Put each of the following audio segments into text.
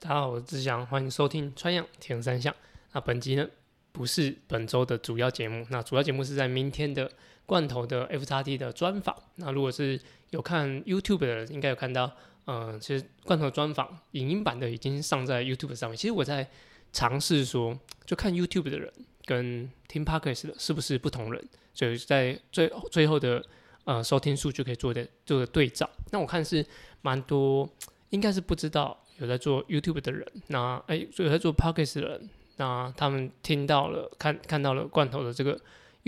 大家好，我是志祥，欢迎收听《川样铁人三项》。那本集呢不是本周的主要节目，那主要节目是在明天的罐头的 FXT 的专访。那如果是有看 YouTube 的，应该有看到，嗯、其实罐头专访影音版的已经上在 YouTube 上面。其实我在尝试说，就看 YouTube 的人跟听 Podcast 的是不是不同人，所以在最最后的呃收听数就可以做的做个对照。那我看是蛮多，应该是不知道。有在做 YouTube 的人，那哎、有在做 pocket 的人，那他们听到了看看到了罐头的这个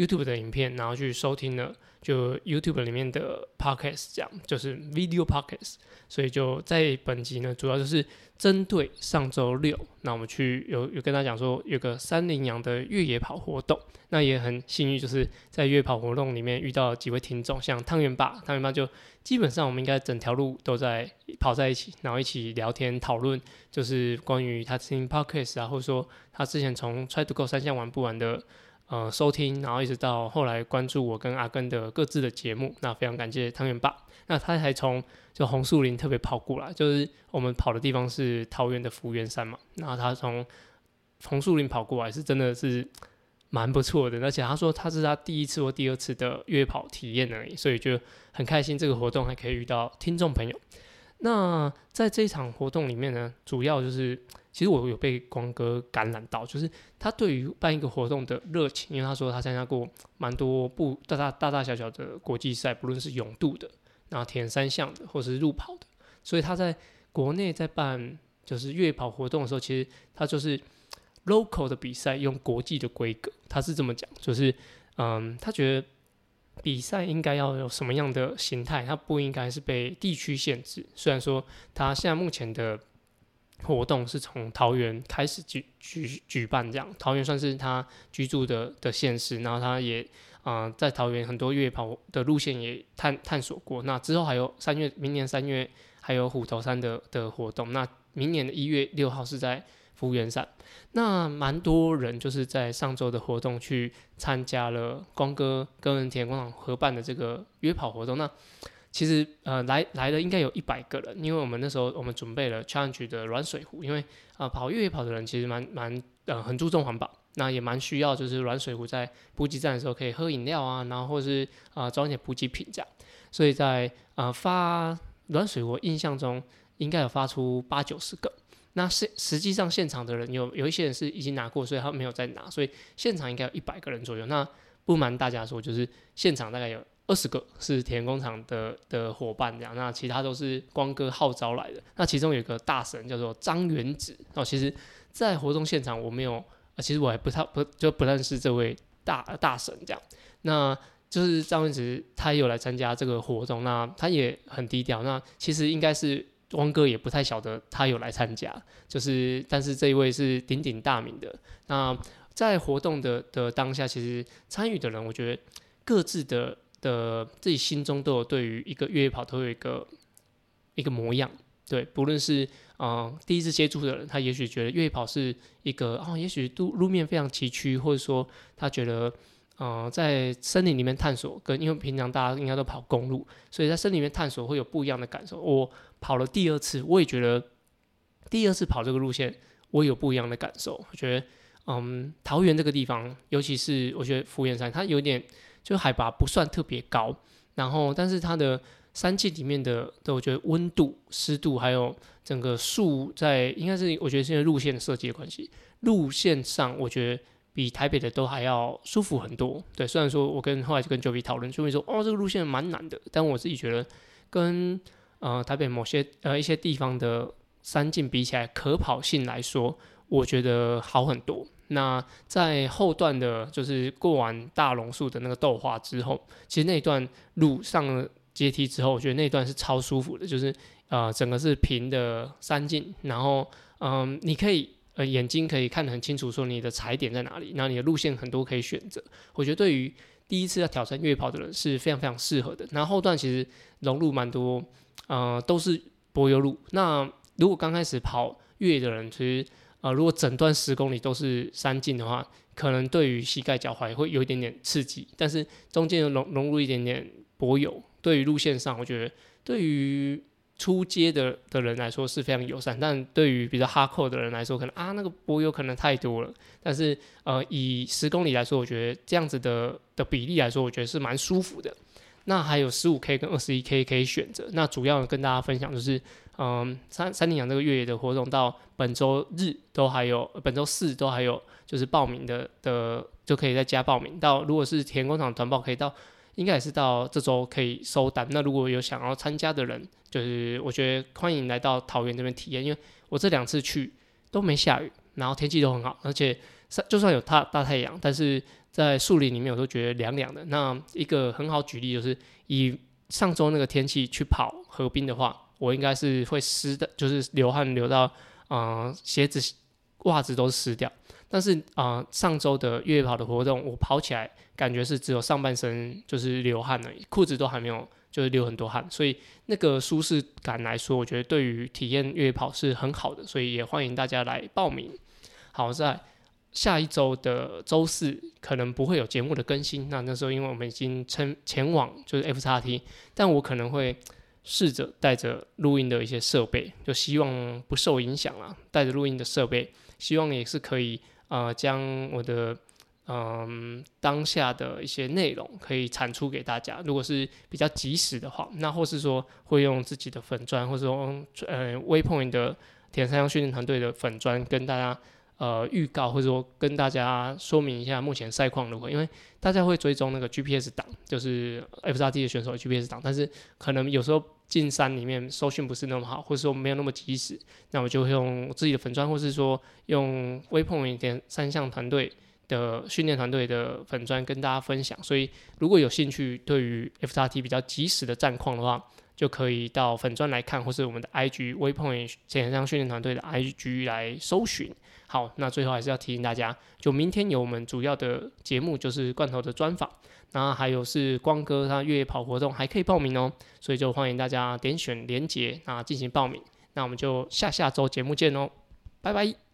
YouTube 的影片，然后去收听了就 YouTube 里面的 Podcast，这样就是 Video Podcast。所以就在本集呢，主要就是针对上周六，那我们去有有跟他讲说有个三林洋的越野跑活动，那也很幸运，就是在越野跑活动里面遇到几位听众，像汤圆爸，汤圆爸就基本上我们应该整条路都在跑在一起，然后一起聊天讨论，就是关于他听 Podcast 啊，或者说他之前从 Try to Go 三项玩不完的。呃，收听，然后一直到后来关注我跟阿根的各自的节目，那非常感谢汤圆爸。那他还从就红树林特别跑过来，就是我们跑的地方是桃园的福源山嘛，然后他从红树林跑过来，是真的是蛮不错的。而且他说他是他第一次或第二次的越野跑体验而已，所以就很开心这个活动还可以遇到听众朋友。那在这一场活动里面呢，主要就是。其实我有被光哥感染到，就是他对于办一个活动的热情，因为他说他参加过蛮多不大大大大小小的国际赛，不论是泳渡的，然后铁人三项的，或是路跑的，所以他在国内在办就是越野跑活动的时候，其实他就是 local 的比赛用国际的规格，他是这么讲，就是嗯，他觉得比赛应该要有什么样的形态，它不应该是被地区限制。虽然说它现在目前的。活动是从桃园开始举举举办，这样桃园算是他居住的的县市，然后他也啊、在桃园很多越野跑的路线也探探索过。那之后还有三月，明年三月还有虎头山的的活动。那明年的一月六号是在福源山。那蛮多人就是在上周的活动去参加了光哥跟铁人广场合办的这个约跑活动。那其实呃来来的应该有一百个人，因为我们那时候我们准备了 challenge 的软水壶，因为啊、跑越野跑的人其实蛮蛮呃很注重环保，那也蛮需要就是软水壶在补给站的时候可以喝饮料啊，然后或是啊装一些补给品这样，所以在啊、呃、发软水壶印象中应该有发出八九十个，那实实际上现场的人有有一些人是已经拿过，所以他没有再拿，所以现场应该有一百个人左右。那不瞒大家说，就是现场大概有。二十个是铁人工厂的的伙伴这样，那其他都是光哥号召来的。那其中有一个大神叫做张元子哦，其实，在活动现场我没有，其实我还不太不就不认识这位大大神这样。那就是张元子他也有来参加这个活动，那他也很低调。那其实应该是汪哥也不太晓得他有来参加，就是但是这一位是鼎鼎大名的。那在活动的的当下，其实参与的人，我觉得各自的。的自己心中都有对于一个越野跑都有一个一个模样，对，不论是嗯、第一次接触的人，他也许觉得越野跑是一个哦，也许路路面非常崎岖，或者说他觉得呃在森林里面探索，跟因为平常大家应该都跑公路，所以在森林里面探索会有不一样的感受。我跑了第二次，我也觉得第二次跑这个路线，我有不一样的感受。我觉得嗯，桃园这个地方，尤其是我觉得福源山，它有点。就海拔不算特别高，然后但是它的山径里面的，的我觉得温度、湿度还有整个树在，应该是我觉得是因为路线设计的关系，路线上我觉得比台北的都还要舒服很多。对，虽然说我跟后来就跟 Joey 讨论，就会说哦这个路线蛮难的，但我自己觉得跟呃台北某些呃一些地方的山径比起来，可跑性来说，我觉得好很多。那在后段的，就是过完大榕树的那个豆花之后，其实那段路上了阶梯之后，我觉得那段是超舒服的，就是呃整个是平的山径，然后嗯、你可以眼睛可以看得很清楚，说你的踩点在哪里，然后你的路线很多可以选择。我觉得对于第一次要挑战越野跑的人是非常非常适合的。然后后段其实融入蛮多，呃都是柏油路。那如果刚开始跑越野的人，其实、呃，如果整段十公里都是山径的话，可能对于膝盖、脚踝会有一点点刺激。但是中间融融入一点点柏油，对于路线上，我觉得对于初阶的的人来说是非常友善，但对于比较哈扣的人来说，可能啊那个柏油可能太多了。但是呃，以十公里来说，我觉得这样子的的比例来说，我觉得是蛮舒服的。那还有十五 K 跟二十一 K 可以选择。那主要跟大家分享就是，嗯，三三零阳这个越野的活动到本周日都还有，本周四都还有，就是报名的的就可以再加报名。到如果是田工厂团报，可以到。应该也是到这周可以收单。那如果有想要参加的人，就是我觉得欢迎来到桃园这边体验，因为我这两次去都没下雨，然后天气都很好，而且就算有大大太阳，但是在树林里面我都觉得凉凉的。那一个很好举例就是，以上周那个天气去跑河滨的话，我应该是会湿的，就是流汗流到啊、呃、鞋子袜子都湿掉。但是啊、上周的越野跑的活动，我跑起来感觉是只有上半身就是流汗了，裤子都还没有就是流很多汗，所以那个舒适感来说，我觉得对于体验越野跑是很好的，所以也欢迎大家来报名。好，在下一周的周四可能不会有节目的更新，那那时候因为我们已经前前往就是 FXT，但我可能会试着带着录音的一些设备，就希望不受影响啦，带着录音的设备，希望也是可以。呃，将我的嗯、当下的一些内容可以产出给大家。如果是比较及时的话，那或是说会用自己的粉砖，或者说呃微 point 的铁三项训练团队的粉砖跟大家呃预告，或者说跟大家说明一下目前赛况如何。因为大家会追踪那个 GPS 档，就是 FXT 的选手 GPS 档，但是可能有时候。进山里面收讯不是那么好，或者说没有那么及时，那我就会用自己的粉砖，或是说用微碰一点三项团队的训练团队的粉砖跟大家分享。所以如果有兴趣，对于 FXT 比较及时的战况的话，就可以到粉专来看，或是我们的 IG Waypoint 铁三项训练团队的 IG 来搜寻。好，那最后还是要提醒大家，就明天有我们主要的节目，就是罐头的专访。那还有是光哥他越野跑活动还可以报名哦，所以就欢迎大家点选连结，那进行报名。那我们就下下周节目见哦，拜拜。